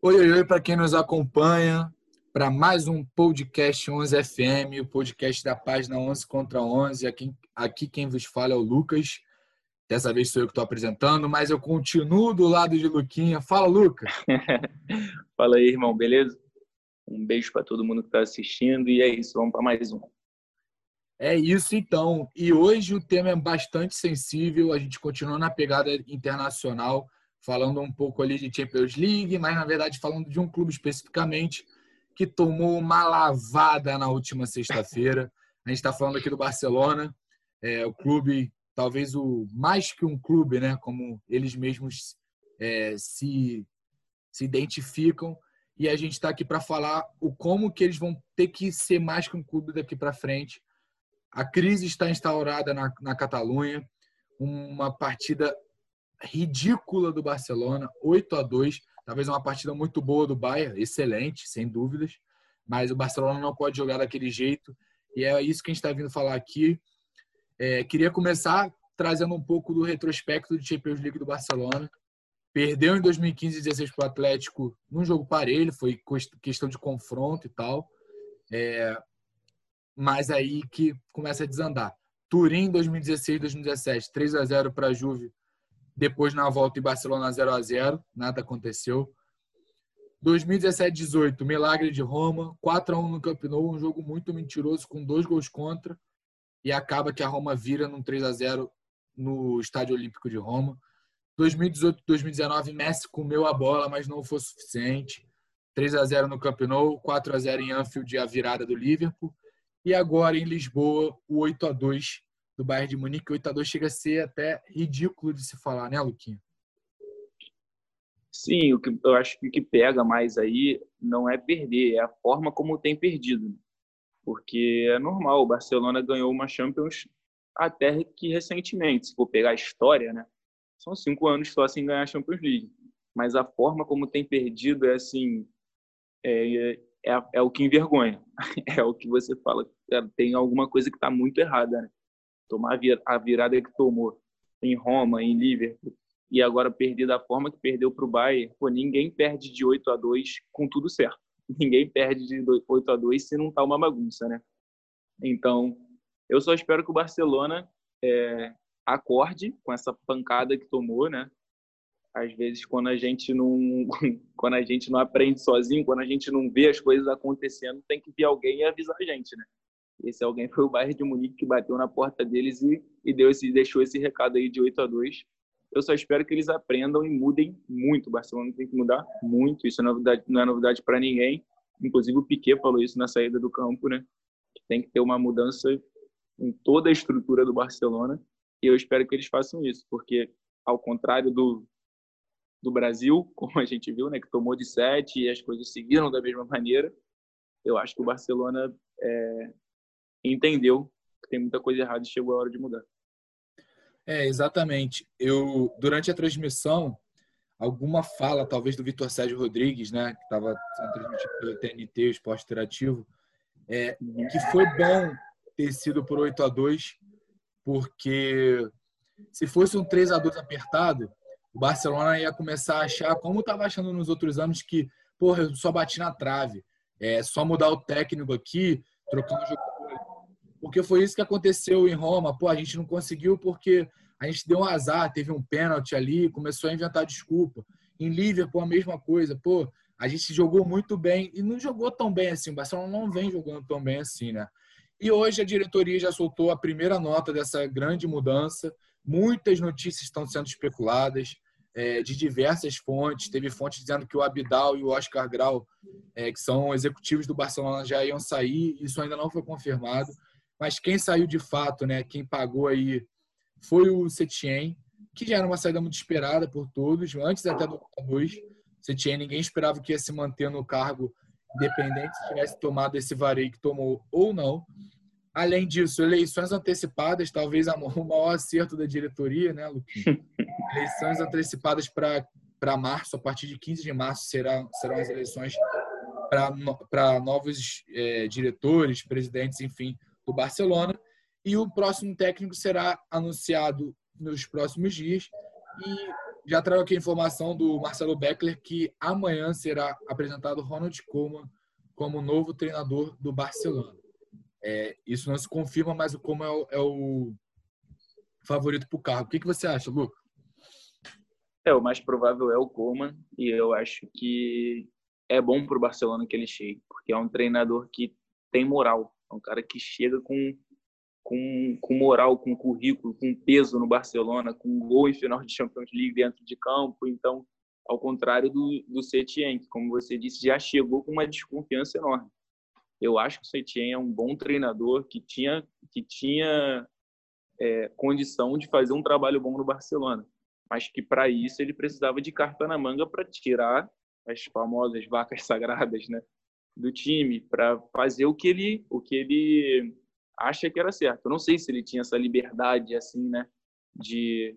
Oi, oi, oi para quem nos acompanha para mais um podcast 11 FM, o podcast da página 11 contra 11. Aqui, aqui quem vos fala é o Lucas. Dessa vez sou eu que estou apresentando, mas eu continuo do lado de Luquinha. Fala, Lucas. fala aí, irmão, beleza? Um beijo para todo mundo que está assistindo e é isso, vamos para mais um. É isso então. E hoje o tema é bastante sensível, a gente continua na pegada internacional falando um pouco ali de Champions League, mas na verdade falando de um clube especificamente que tomou uma lavada na última sexta-feira. A gente está falando aqui do Barcelona, é, o clube, talvez o mais que um clube, né, como eles mesmos é, se, se identificam. E a gente está aqui para falar o como que eles vão ter que ser mais que um clube daqui para frente. A crise está instaurada na, na Catalunha, uma partida ridícula do Barcelona, 8 a 2 talvez uma partida muito boa do Bayern, excelente, sem dúvidas, mas o Barcelona não pode jogar daquele jeito, e é isso que a gente está vindo falar aqui. É, queria começar trazendo um pouco do retrospecto de Champions League do Barcelona. Perdeu em 2015 e 16 para o Atlético num jogo parelho, foi questão de confronto e tal. É, mas aí que começa a desandar. Turim 2016 2017, 3 a 0 para a Juve depois, na volta em Barcelona 0 a 0 nada aconteceu. 2017-18, Milagre de Roma, 4 a 1 no Camp Nou, um jogo muito mentiroso com dois gols contra e acaba que a Roma vira num 3 a 0 no Estádio Olímpico de Roma. 2018-2019, Messi comeu a bola, mas não foi suficiente. 3 a 0 no Camp Nou, 4 a 0 em Anfield, a virada do Liverpool. E agora em Lisboa, o 8 a 2 do Bayern de Munique, 8 a 2 chega a ser até ridículo de se falar, né, Luquinha? Sim, o que eu acho que o que pega mais aí não é perder, é a forma como tem perdido. Porque é normal, o Barcelona ganhou uma Champions até que recentemente, se for pegar a história, né? São cinco anos só sem ganhar a Champions League. Mas a forma como tem perdido é assim, é, é, é o que envergonha. É o que você fala, é, tem alguma coisa que está muito errada, né? Tomar a virada que tomou em Roma, em Liverpool, e agora perder da forma que perdeu para o Bayern, pô, ninguém perde de 8 a 2 com tudo certo. Ninguém perde de 8 a 2 se não tá uma bagunça, né? Então, eu só espero que o Barcelona é, acorde com essa pancada que tomou, né? Às vezes, quando a gente não, quando a gente não aprende sozinho, quando a gente não vê as coisas acontecendo, tem que vir alguém e avisar a gente, né? Esse alguém foi o Bayern de Munique que bateu na porta deles e, e deu esse, deixou esse recado aí de 8 a 2 Eu só espero que eles aprendam e mudem muito. O Barcelona tem que mudar muito. Isso não é novidade, não é novidade para ninguém. Inclusive o Piquet falou isso na saída do campo, né? Que tem que ter uma mudança em toda a estrutura do Barcelona. E eu espero que eles façam isso, porque ao contrário do do Brasil, como a gente viu, né, que tomou de sete e as coisas seguiram da mesma maneira, eu acho que o Barcelona é, entendeu que tem muita coisa errada e chegou a hora de mudar. É, exatamente. Eu durante a transmissão, alguma fala, talvez do Vitor Sérgio Rodrigues, né, que estava transmitido pelo TNT, o Esporte Interativo, é, que foi bom ter sido por 8 a 2 porque se fosse um 3 a 2 apertado, o Barcelona ia começar a achar, como estava achando nos outros anos, que, porra, eu só bati na trave. É só mudar o técnico aqui, o jogo porque foi isso que aconteceu em Roma. Pô, a gente não conseguiu porque a gente deu um azar, teve um pênalti ali, começou a inventar desculpa. Em Liverpool, a mesma coisa. Pô, a gente jogou muito bem e não jogou tão bem assim. O Barcelona não vem jogando tão bem assim, né? E hoje a diretoria já soltou a primeira nota dessa grande mudança. Muitas notícias estão sendo especuladas é, de diversas fontes. Teve fontes dizendo que o Abidal e o Oscar Grau, é, que são executivos do Barcelona, já iam sair. Isso ainda não foi confirmado. Mas quem saiu de fato, né, quem pagou aí foi o Setien, que já era uma saída muito esperada por todos, antes até do 2. Setien, ninguém esperava que ia se manter no cargo independente se tivesse tomado esse vareio que tomou ou não. Além disso, eleições antecipadas, talvez o maior acerto da diretoria, né, Luquinha? Eleições antecipadas para março, a partir de 15 de março será, serão as eleições para novos é, diretores, presidentes, enfim, do Barcelona. E o próximo técnico será anunciado nos próximos dias. E já trago aqui a informação do Marcelo Beckler que amanhã será apresentado Ronald Koeman como novo treinador do Barcelona. É, isso não se confirma, mas o Koeman é o, é o favorito para o cargo. O que, que você acha, Luca? É, o mais provável é o Koeman e eu acho que é bom para o Barcelona que ele chegue, porque é um treinador que tem moral, é um cara que chega com com, com moral, com currículo, com peso no Barcelona, com gol em final de Champions League dentro de campo. Então, ao contrário do, do Setien, que, como você disse, já chegou com uma desconfiança enorme. Eu acho que o Setien é um bom treinador que tinha, que tinha é, condição de fazer um trabalho bom no Barcelona, mas que para isso ele precisava de carta na manga para tirar as famosas vacas sagradas, né, do time, para fazer o que ele, o que ele acha que era certo. Eu não sei se ele tinha essa liberdade assim, né, de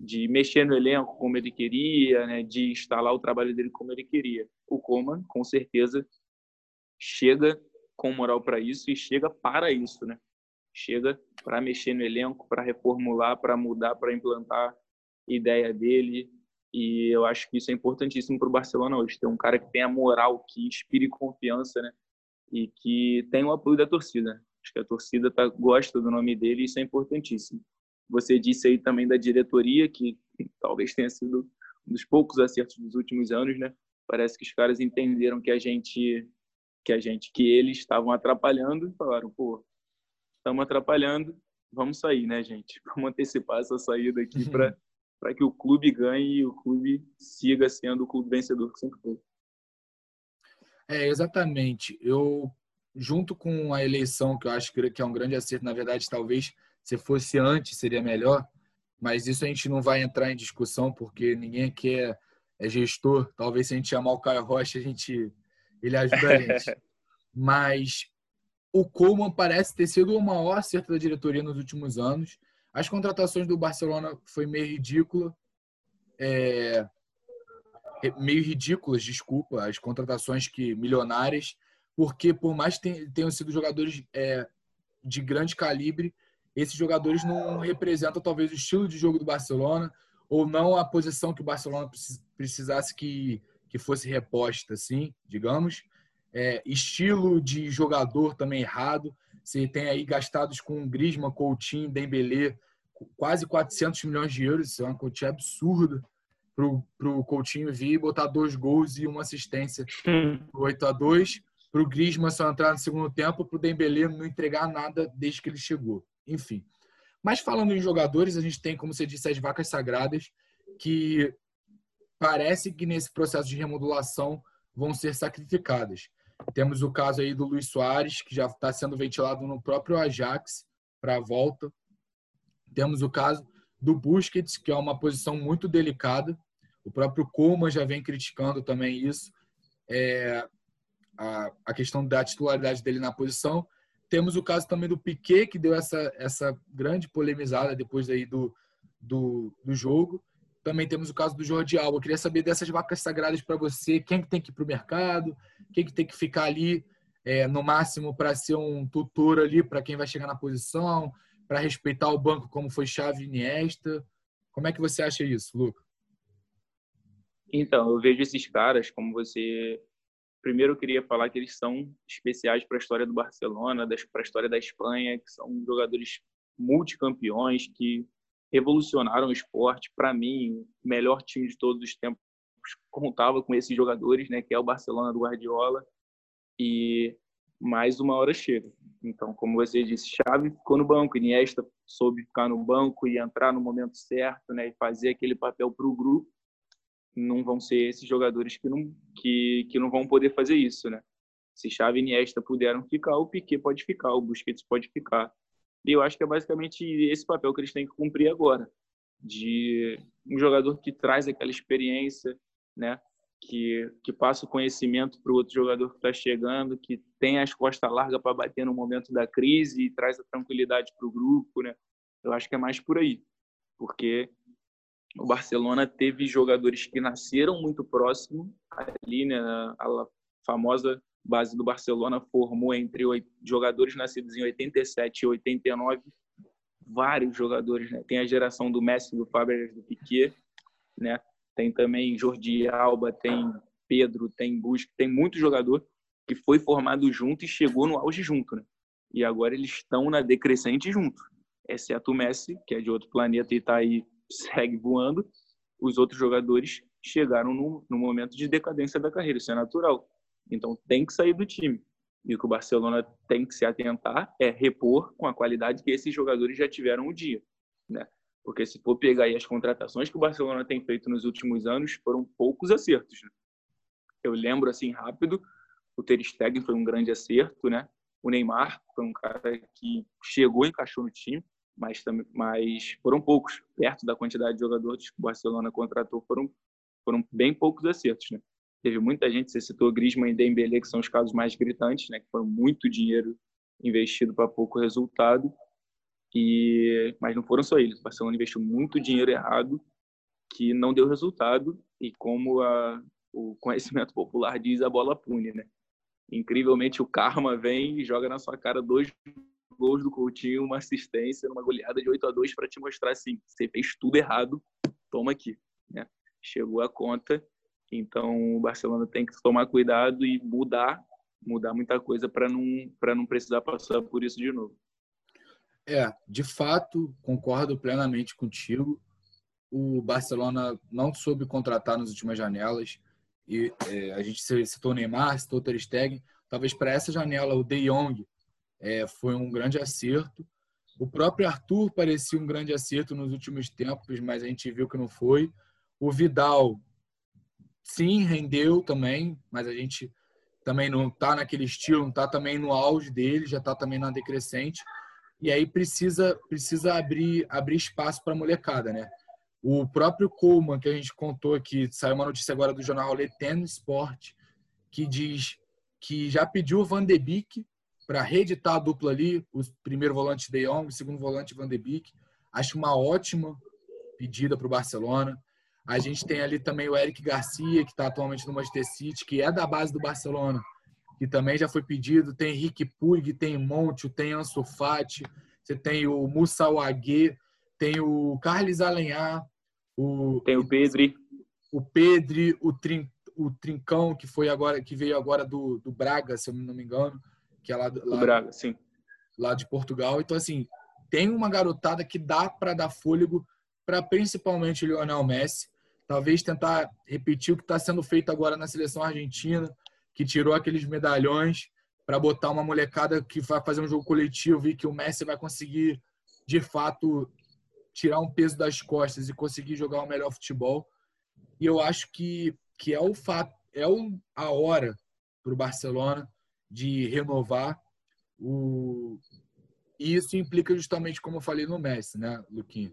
de mexer no elenco como ele queria, né, de instalar o trabalho dele como ele queria. O Coman, com certeza, chega com moral para isso e chega para isso, né? Chega para mexer no elenco, para reformular, para mudar, para implantar ideia dele. E eu acho que isso é importantíssimo para o Barcelona hoje. Ter um cara que tenha moral, que inspire confiança, né? E que tenha o apoio da torcida. Acho que a torcida tá, gosta do nome dele e isso é importantíssimo. Você disse aí também da diretoria, que talvez tenha sido um dos poucos acertos dos últimos anos, né? Parece que os caras entenderam que a gente, que a gente, que eles estavam atrapalhando e falaram, pô, estamos atrapalhando, vamos sair, né, gente? Vamos antecipar essa saída aqui para para que o clube ganhe e o clube siga sendo o clube vencedor que sempre foi. É, exatamente. Eu junto com a eleição, que eu acho que é um grande acerto, na verdade, talvez se fosse antes seria melhor, mas isso a gente não vai entrar em discussão, porque ninguém quer é gestor. Talvez se a gente chamar o Caio Rocha, a gente, ele ajuda a gente. mas o Coleman parece ter sido o maior acerto da diretoria nos últimos anos. As contratações do Barcelona foi meio ridícula. É, meio ridículas, desculpa, as contratações que milionárias porque por mais que tenham sido jogadores é, de grande calibre, esses jogadores não representam talvez o estilo de jogo do Barcelona ou não a posição que o Barcelona precisasse que, que fosse reposta, assim, digamos. É, estilo de jogador também errado. Você tem aí gastados com Griezmann, Coutinho, Dembélé, quase 400 milhões de euros. Isso é uma quantia absurda para o Coutinho vir e botar dois gols e uma assistência hum. 8 a 2 para o Griezmann só entrar no segundo tempo, para o Dembélé não entregar nada desde que ele chegou. Enfim. Mas falando em jogadores, a gente tem, como você disse, as vacas sagradas, que parece que nesse processo de remodulação vão ser sacrificadas. Temos o caso aí do Luiz Soares, que já está sendo ventilado no próprio Ajax para a volta. Temos o caso do Busquets, que é uma posição muito delicada. O próprio Koeman já vem criticando também isso. É, a, a questão da titularidade dele na posição. Temos o caso também do Piquet, que deu essa, essa grande polemizada depois aí do, do, do jogo. Também temos o caso do Jordi Alba. Eu queria saber dessas vacas sagradas para você. Quem que tem que ir para o mercado? Quem que tem que ficar ali é, no máximo para ser um tutor ali para quem vai chegar na posição? Para respeitar o banco como foi Xavi Iniesta? Como é que você acha isso, Luca? Então, eu vejo esses caras, como você Primeiro, eu queria falar que eles são especiais para a história do Barcelona, para a história da Espanha, que são jogadores multicampeões que revolucionaram o esporte. Para mim, o melhor time de todos os tempos contava com esses jogadores, né, que é o Barcelona do Guardiola. E mais uma hora chega. Então, como você disse, Xavi ficou no banco, Iniesta soube ficar no banco e entrar no momento certo, né, e fazer aquele papel para o grupo não vão ser esses jogadores que não, que, que não vão poder fazer isso, né? Se Xavi e Iniesta puderam ficar, o Piquet pode ficar, o Busquets pode ficar. E eu acho que é basicamente esse papel que eles têm que cumprir agora, de um jogador que traz aquela experiência, né? Que, que passa o conhecimento para o outro jogador que está chegando, que tem as costas largas para bater no momento da crise e traz a tranquilidade para o grupo, né? Eu acho que é mais por aí, porque o Barcelona teve jogadores que nasceram muito próximo ali, né? A famosa base do Barcelona formou entre jogadores nascidos em 87 e 89 vários jogadores, né? Tem a geração do Messi, do Fabregas, do Piquet né? Tem também Jordi Alba, tem Pedro, tem Busque, tem muito jogador que foi formado junto e chegou no auge junto, né? E agora eles estão na decrescente junto, exceto o Messi, que é de outro planeta e está aí, segue voando. Os outros jogadores chegaram no, no momento de decadência da carreira, isso é natural. Então tem que sair do time. E o que o Barcelona tem que se atentar é repor com a qualidade que esses jogadores já tiveram o dia, né? Porque se for pegar aí as contratações que o Barcelona tem feito nos últimos anos, foram poucos acertos. Né? Eu lembro assim rápido, o Ter Stegen foi um grande acerto, né? O Neymar foi um cara que chegou e encaixou no time, mas também, mas foram poucos, perto da quantidade de jogadores que o Barcelona contratou, foram foram bem poucos acertos, né? Teve muita gente, você citou Griezmann e Dembélé, que são os casos mais gritantes, né? Que foram muito dinheiro investido para pouco resultado. E mas não foram só eles. O Barcelona investiu muito dinheiro errado que não deu resultado e como a, o conhecimento popular diz, a bola pune, né? Incrivelmente o karma vem e joga na sua cara dois gols do Coutinho, uma assistência, uma goleada de 8 a 2 para te mostrar assim, você fez tudo errado, toma aqui, né? Chegou a conta, então o Barcelona tem que tomar cuidado e mudar, mudar muita coisa para não para não precisar passar por isso de novo. É, de fato, concordo plenamente contigo. O Barcelona não soube contratar nas últimas janelas. E é, a gente citou Neymar, citou Ter Stegen. Talvez para essa janela o De Jong é, foi um grande acerto. O próprio Arthur parecia um grande acerto nos últimos tempos, mas a gente viu que não foi. O Vidal, sim, rendeu também, mas a gente também não está naquele estilo, não está também no auge dele, já está também na decrescente. E aí precisa precisa abrir abrir espaço para a molecada, né? O próprio Coleman, que a gente contou aqui, saiu uma notícia agora do jornal Le Tennis Sport, que diz que já pediu o Van de Beek para reeditar a dupla ali, o primeiro volante De Jong, o segundo volante Van de Beek. Acho uma ótima pedida para o Barcelona. A gente tem ali também o Eric Garcia, que está atualmente no Manchester City, que é da base do Barcelona, que também já foi pedido. Tem Henrique Puig, tem Monte, tem Ansu Fati, você tem o Moussa Ouagué, tem o Carlos Alenhar, o tem o Pedri, o Pedri, o, Trin, o Trincão que foi agora que veio agora do, do Braga, se eu não me engano, que é lá, lá do Braga, sim. Lá de Portugal. Então assim, tem uma garotada que dá para dar fôlego para principalmente o Lionel Messi. Talvez tentar repetir o que está sendo feito agora na seleção argentina, que tirou aqueles medalhões para botar uma molecada que vai fazer um jogo coletivo e que o Messi vai conseguir de fato tirar um peso das costas e conseguir jogar o um melhor futebol. E eu acho que, que é o fato, é o, a hora para o Barcelona de renovar o e isso implica justamente como eu falei no Messi, né, Luquinha?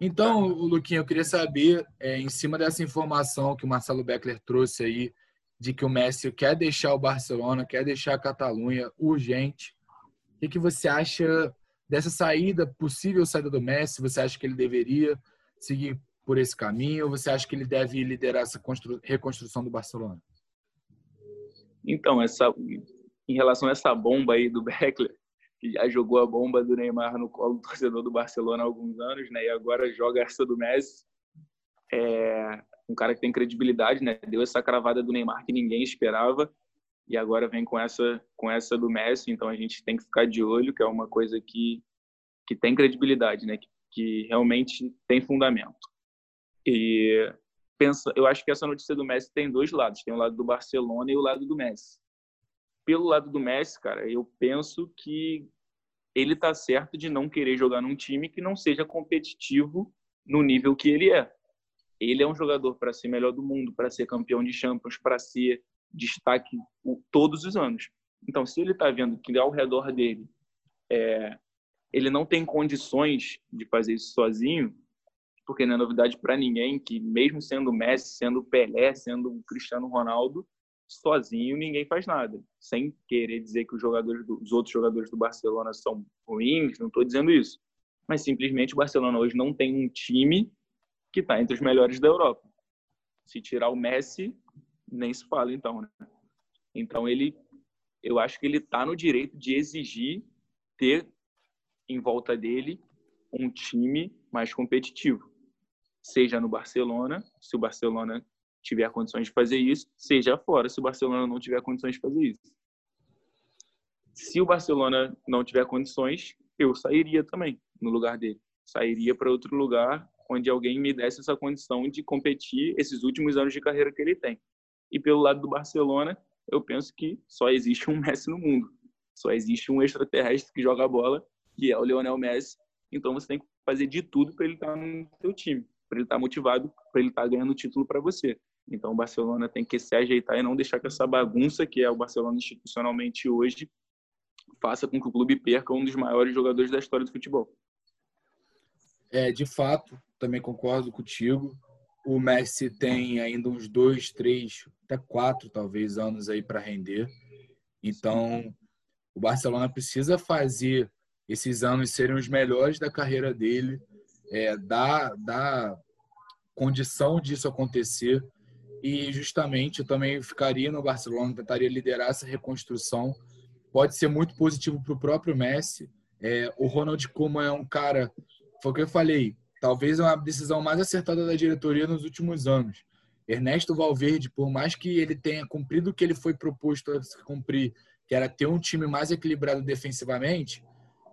Então, Luquinha, eu queria saber, é, em cima dessa informação que o Marcelo Beckler trouxe aí, de que o Messi quer deixar o Barcelona, quer deixar a Catalunha urgente, o que, que você acha dessa saída, possível saída do Messi, você acha que ele deveria seguir por esse caminho ou você acha que ele deve liderar essa reconstrução do Barcelona? Então, essa, em relação a essa bomba aí do Beckler, que já jogou a bomba do Neymar no colo do torcedor do Barcelona há alguns anos, né? E agora joga essa do Messi. É um cara que tem credibilidade, né? Deu essa cravada do Neymar que ninguém esperava e agora vem com essa com essa do Messi, então a gente tem que ficar de olho, que é uma coisa que que tem credibilidade, né? Que, que realmente tem fundamento. E pensa, eu acho que essa notícia do Messi tem dois lados, tem o lado do Barcelona e o lado do Messi. Pelo lado do Messi, cara, eu penso que ele tá certo de não querer jogar num time que não seja competitivo no nível que ele é. Ele é um jogador para ser melhor do mundo, para ser campeão de Champions, para ser destaque todos os anos. Então, se ele está vendo que ao redor dele é, ele não tem condições de fazer isso sozinho, porque não é novidade para ninguém que, mesmo sendo Messi, sendo Pelé, sendo Cristiano Ronaldo, sozinho ninguém faz nada. Sem querer dizer que os, jogadores do, os outros jogadores do Barcelona são ruins, não estou dizendo isso. Mas simplesmente o Barcelona hoje não tem um time que está entre os melhores da Europa. Se tirar o Messi, nem se fala então, né? Então ele, eu acho que ele está no direito de exigir ter em volta dele um time mais competitivo. seja no Barcelona, se o Barcelona tiver condições de fazer isso, seja fora, se o Barcelona não tiver condições de fazer isso. Se o Barcelona não tiver condições, eu sairia também no lugar dele. Sairia para outro lugar onde alguém me desse essa condição de competir esses últimos anos de carreira que ele tem. E pelo lado do Barcelona, eu penso que só existe um Messi no mundo. Só existe um extraterrestre que joga bola, que é o Lionel Messi. Então você tem que fazer de tudo para ele estar no seu time, para ele estar motivado, para ele estar ganhando título para você. Então o Barcelona tem que se ajeitar e não deixar que essa bagunça que é o Barcelona institucionalmente hoje faça com que o clube perca um dos maiores jogadores da história do futebol. É, de fato, também concordo contigo. O Messi tem ainda uns dois, três, até quatro, talvez, anos aí para render. Então, o Barcelona precisa fazer esses anos serem os melhores da carreira dele, é, dar, dar condição disso acontecer. E justamente eu também ficaria no Barcelona, tentaria liderar essa reconstrução pode ser muito positivo para o próprio Messi. É, o Ronald Koeman é um cara, foi o que eu falei, talvez uma decisão mais acertada da diretoria nos últimos anos. Ernesto Valverde, por mais que ele tenha cumprido o que ele foi proposto a cumprir, que era ter um time mais equilibrado defensivamente,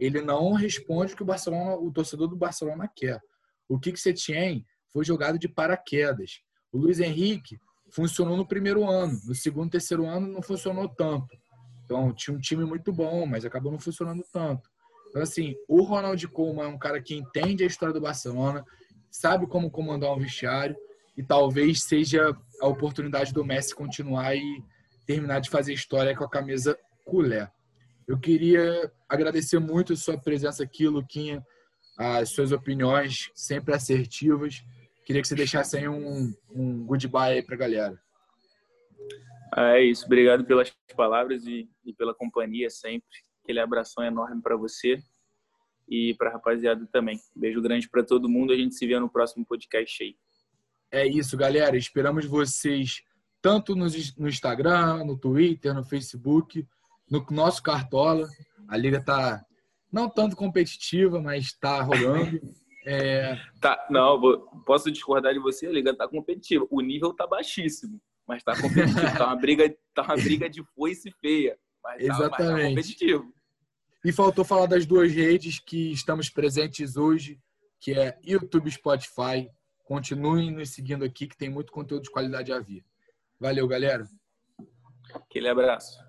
ele não responde o que o Barcelona, o torcedor do Barcelona quer. O que que você tinha foi jogado de paraquedas. O Luiz Henrique funcionou no primeiro ano, no segundo, terceiro ano não funcionou tanto. Então, tinha um time muito bom, mas acabou não funcionando tanto. Então, assim, o Ronald Koeman é um cara que entende a história do Barcelona, sabe como comandar um vestiário e talvez seja a oportunidade do Messi continuar e terminar de fazer história com a camisa culé. Eu queria agradecer muito a sua presença aqui, Luquinha, as suas opiniões sempre assertivas. Queria que você deixasse aí um, um goodbye aí para a galera. É isso, obrigado pelas palavras e, e pela companhia sempre. Aquele abração enorme para você e para a rapaziada também. Beijo grande para todo mundo. A gente se vê no próximo podcast aí. É isso, galera. Esperamos vocês tanto no, no Instagram, no Twitter, no Facebook, no nosso Cartola. A liga tá não tanto competitiva, mas está rolando. É... Tá, não, vou, posso discordar de você, a liga tá competitiva. O nível tá baixíssimo mas tá competitivo. tá, uma briga, tá uma briga de foice feia. Mas Exatamente. Tá, mas tá competitivo. E faltou falar das duas redes que estamos presentes hoje, que é YouTube Spotify. Continuem nos seguindo aqui, que tem muito conteúdo de qualidade a vir. Valeu, galera. Aquele abraço.